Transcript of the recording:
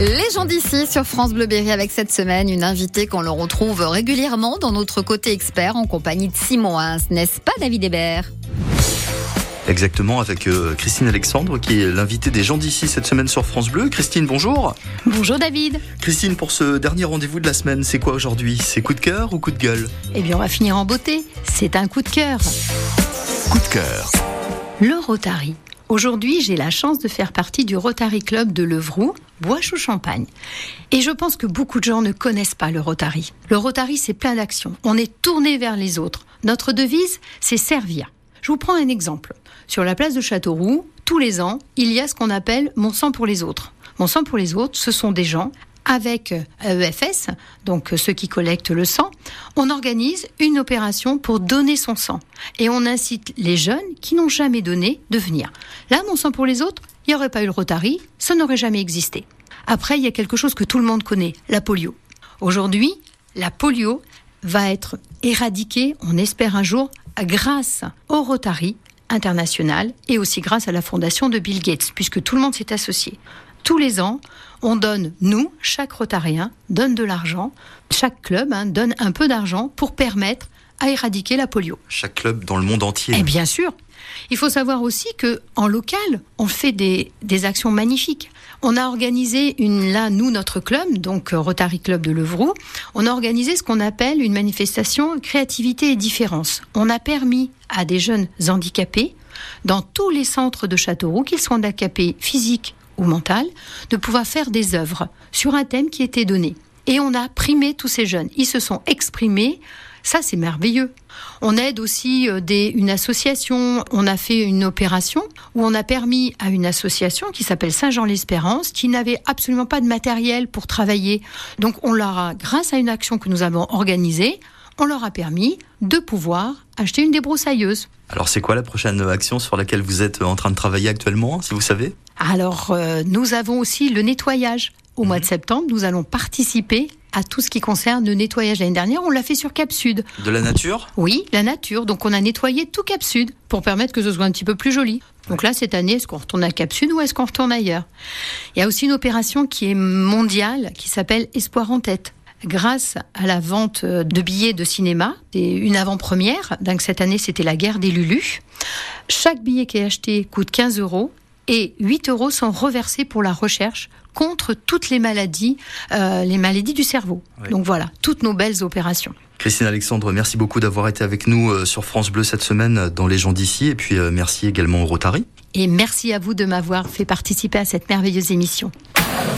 Les gens d'ici sur France Bleu Berry avec cette semaine une invitée qu'on le retrouve régulièrement dans notre côté expert en compagnie de Simon Hins, n'est-ce pas David Hébert? Exactement, avec euh, Christine Alexandre, qui est l'invitée des gens d'ici cette semaine sur France Bleu. Christine, bonjour. Bonjour David. Christine, pour ce dernier rendez-vous de la semaine, c'est quoi aujourd'hui? C'est coup de cœur ou coup de gueule? Eh bien, on va finir en beauté. C'est un coup de cœur. Coup de cœur. Le Rotary. Aujourd'hui, j'ai la chance de faire partie du Rotary Club de Levroux, Bois-Champagne. Et je pense que beaucoup de gens ne connaissent pas le Rotary. Le Rotary, c'est plein d'actions. On est tourné vers les autres. Notre devise, c'est servir. Je vous prends un exemple. Sur la place de Châteauroux, tous les ans, il y a ce qu'on appelle Mon sang pour les autres. Mon sang pour les autres, ce sont des gens avec EFS, donc ceux qui collectent le sang, on organise une opération pour donner son sang. Et on incite les jeunes qui n'ont jamais donné de venir. Là, mon sang pour les autres, il n'y aurait pas eu le Rotary, ça n'aurait jamais existé. Après, il y a quelque chose que tout le monde connaît, la polio. Aujourd'hui, la polio va être éradiquée, on espère un jour, grâce au Rotary international et aussi grâce à la fondation de Bill Gates, puisque tout le monde s'est associé. Tous les ans, on donne, nous, chaque Rotarien, donne de l'argent, chaque club hein, donne un peu d'argent pour permettre à éradiquer la polio. Chaque club dans le monde entier. Et bien sûr. Il faut savoir aussi que en local, on fait des, des actions magnifiques. On a organisé une, là, nous, notre club, donc euh, Rotary Club de Levroux, on a organisé ce qu'on appelle une manifestation créativité et différence. On a permis à des jeunes handicapés, dans tous les centres de Châteauroux, qu'ils soient handicapés physiques ou mental, de pouvoir faire des œuvres sur un thème qui était donné. Et on a primé tous ces jeunes. Ils se sont exprimés. Ça, c'est merveilleux. On aide aussi euh, des, une association. On a fait une opération où on a permis à une association qui s'appelle Saint-Jean-l'Espérance, qui n'avait absolument pas de matériel pour travailler. Donc, on leur a, grâce à une action que nous avons organisée, on leur a permis de pouvoir acheter une débroussailleuse. Alors, c'est quoi la prochaine action sur laquelle vous êtes en train de travailler actuellement, si vous savez? Alors, euh, nous avons aussi le nettoyage. Au mois de mhm. septembre, nous allons participer à tout ce qui concerne le nettoyage. L'année dernière, on l'a fait sur Cap Sud. De la nature? Oui, la nature. Donc, on a nettoyé tout Cap Sud pour permettre que ce soit un petit peu plus joli. Donc là, cette année, est-ce qu'on retourne à Cap Sud ou est-ce qu'on retourne ailleurs? Il y a aussi une opération qui est mondiale, qui s'appelle Espoir en tête grâce à la vente de billets de cinéma. C'est une avant-première. Donc cette année, c'était la guerre des Lulus. Chaque billet qui est acheté coûte 15 euros et 8 euros sont reversés pour la recherche contre toutes les maladies, euh, les maladies du cerveau. Donc voilà, toutes nos belles opérations. Christine Alexandre, merci beaucoup d'avoir été avec nous euh, sur France Bleu cette semaine dans Les gens d'ici et puis euh, merci également au Rotary. Et merci à vous de m'avoir fait participer à cette merveilleuse émission.